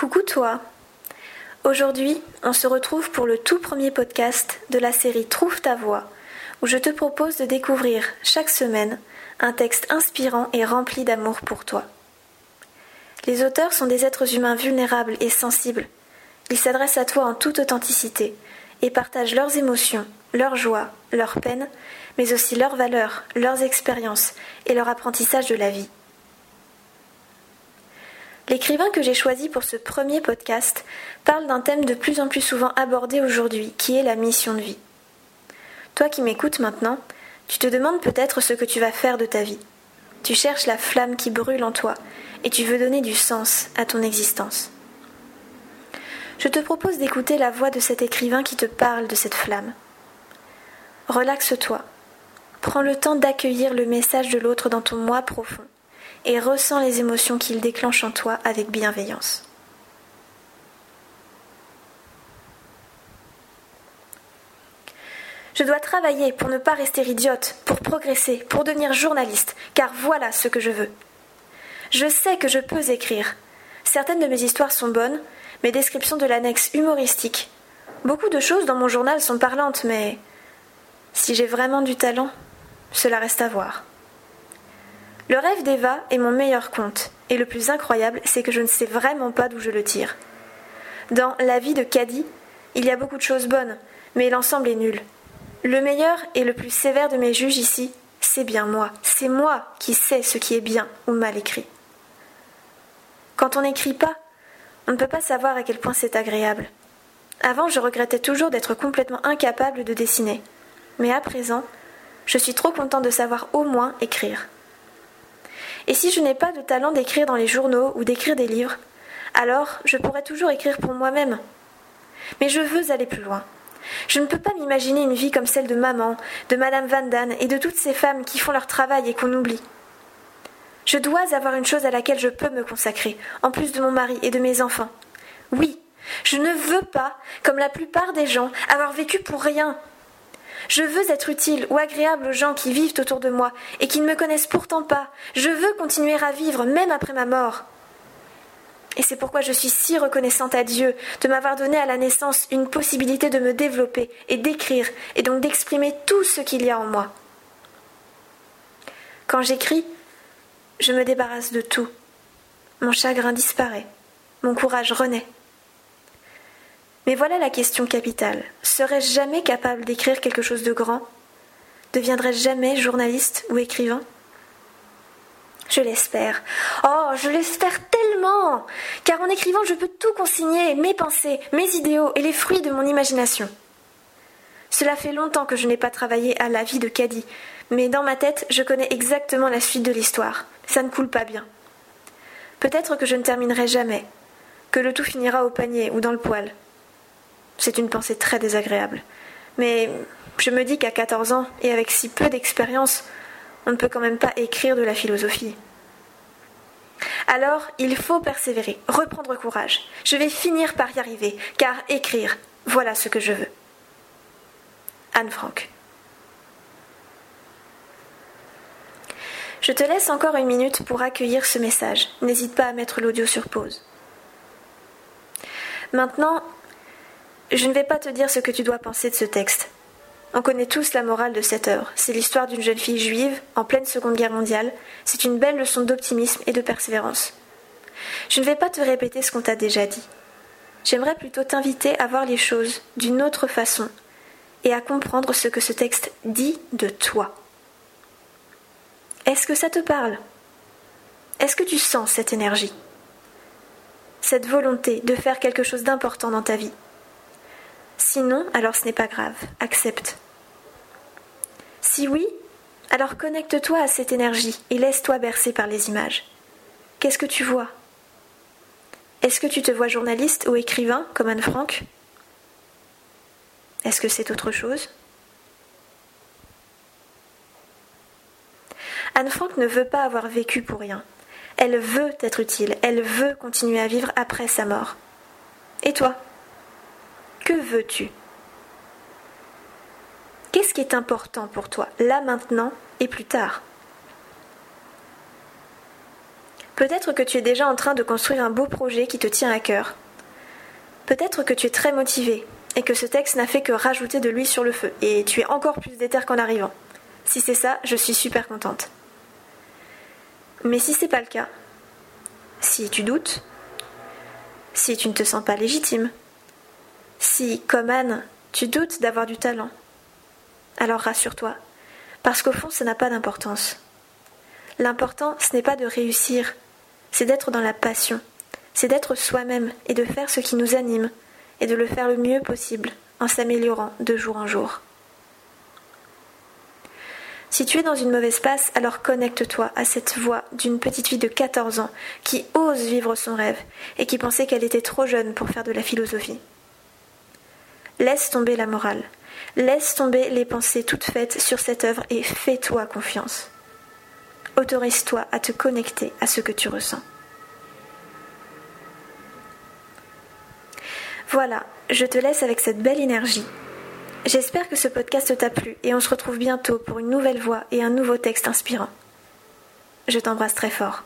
Coucou toi Aujourd'hui, on se retrouve pour le tout premier podcast de la série Trouve ta voix, où je te propose de découvrir chaque semaine un texte inspirant et rempli d'amour pour toi. Les auteurs sont des êtres humains vulnérables et sensibles. Ils s'adressent à toi en toute authenticité et partagent leurs émotions, leurs joies, leurs peines, mais aussi leurs valeurs, leurs expériences et leur apprentissage de la vie. L'écrivain que j'ai choisi pour ce premier podcast parle d'un thème de plus en plus souvent abordé aujourd'hui, qui est la mission de vie. Toi qui m'écoutes maintenant, tu te demandes peut-être ce que tu vas faire de ta vie. Tu cherches la flamme qui brûle en toi et tu veux donner du sens à ton existence. Je te propose d'écouter la voix de cet écrivain qui te parle de cette flamme. Relaxe-toi. Prends le temps d'accueillir le message de l'autre dans ton moi profond et ressens les émotions qu'il déclenche en toi avec bienveillance. Je dois travailler pour ne pas rester idiote, pour progresser, pour devenir journaliste, car voilà ce que je veux. Je sais que je peux écrire. Certaines de mes histoires sont bonnes, mes descriptions de l'annexe humoristiques. Beaucoup de choses dans mon journal sont parlantes, mais si j'ai vraiment du talent, cela reste à voir. Le rêve d'Eva est mon meilleur conte, et le plus incroyable, c'est que je ne sais vraiment pas d'où je le tire. Dans La vie de Caddy, il y a beaucoup de choses bonnes, mais l'ensemble est nul. Le meilleur et le plus sévère de mes juges ici, c'est bien moi. C'est moi qui sais ce qui est bien ou mal écrit. Quand on n'écrit pas, on ne peut pas savoir à quel point c'est agréable. Avant, je regrettais toujours d'être complètement incapable de dessiner. Mais à présent, je suis trop content de savoir au moins écrire. Et si je n'ai pas de talent d'écrire dans les journaux ou d'écrire des livres, alors je pourrais toujours écrire pour moi-même. Mais je veux aller plus loin. Je ne peux pas m'imaginer une vie comme celle de maman, de Madame Van Damme et de toutes ces femmes qui font leur travail et qu'on oublie. Je dois avoir une chose à laquelle je peux me consacrer, en plus de mon mari et de mes enfants. Oui, je ne veux pas, comme la plupart des gens, avoir vécu pour rien, je veux être utile ou agréable aux gens qui vivent autour de moi et qui ne me connaissent pourtant pas. Je veux continuer à vivre même après ma mort. Et c'est pourquoi je suis si reconnaissante à Dieu de m'avoir donné à la naissance une possibilité de me développer et d'écrire et donc d'exprimer tout ce qu'il y a en moi. Quand j'écris, je me débarrasse de tout. Mon chagrin disparaît, mon courage renaît. Mais voilà la question capitale. Serais-je jamais capable d'écrire quelque chose de grand? Deviendrais-je jamais journaliste ou écrivain? Je l'espère. Oh, je l'espère tellement Car en écrivant, je peux tout consigner, mes pensées, mes idéaux et les fruits de mon imagination. Cela fait longtemps que je n'ai pas travaillé à la vie de Caddy, mais dans ma tête, je connais exactement la suite de l'histoire. Ça ne coule pas bien. Peut-être que je ne terminerai jamais, que le tout finira au panier ou dans le poêle. C'est une pensée très désagréable. Mais je me dis qu'à 14 ans, et avec si peu d'expérience, on ne peut quand même pas écrire de la philosophie. Alors, il faut persévérer, reprendre courage. Je vais finir par y arriver, car écrire, voilà ce que je veux. Anne Frank. Je te laisse encore une minute pour accueillir ce message. N'hésite pas à mettre l'audio sur pause. Maintenant, je ne vais pas te dire ce que tu dois penser de ce texte. On connaît tous la morale de cette œuvre. C'est l'histoire d'une jeune fille juive en pleine Seconde Guerre mondiale. C'est une belle leçon d'optimisme et de persévérance. Je ne vais pas te répéter ce qu'on t'a déjà dit. J'aimerais plutôt t'inviter à voir les choses d'une autre façon et à comprendre ce que ce texte dit de toi. Est-ce que ça te parle? Est-ce que tu sens cette énergie? Cette volonté de faire quelque chose d'important dans ta vie? Sinon, alors ce n'est pas grave, accepte. Si oui, alors connecte-toi à cette énergie et laisse-toi bercer par les images. Qu'est-ce que tu vois? Est-ce que tu te vois journaliste ou écrivain comme Anne Frank? Est-ce que c'est autre chose? Anne Frank ne veut pas avoir vécu pour rien. Elle veut être utile, elle veut continuer à vivre après sa mort. Et toi? Que veux-tu? Qu'est-ce qui est important pour toi, là maintenant et plus tard? Peut-être que tu es déjà en train de construire un beau projet qui te tient à cœur. Peut-être que tu es très motivé et que ce texte n'a fait que rajouter de l'huile sur le feu et tu es encore plus déter qu'en arrivant. Si c'est ça, je suis super contente. Mais si c'est pas le cas, si tu doutes, si tu ne te sens pas légitime, si, comme Anne, tu doutes d'avoir du talent, alors rassure-toi, parce qu'au fond, ça n'a pas d'importance. L'important, ce n'est pas de réussir, c'est d'être dans la passion, c'est d'être soi-même et de faire ce qui nous anime, et de le faire le mieux possible en s'améliorant de jour en jour. Si tu es dans une mauvaise passe, alors connecte-toi à cette voix d'une petite fille de 14 ans qui ose vivre son rêve et qui pensait qu'elle était trop jeune pour faire de la philosophie. Laisse tomber la morale, laisse tomber les pensées toutes faites sur cette œuvre et fais-toi confiance. Autorise-toi à te connecter à ce que tu ressens. Voilà, je te laisse avec cette belle énergie. J'espère que ce podcast t'a plu et on se retrouve bientôt pour une nouvelle voix et un nouveau texte inspirant. Je t'embrasse très fort.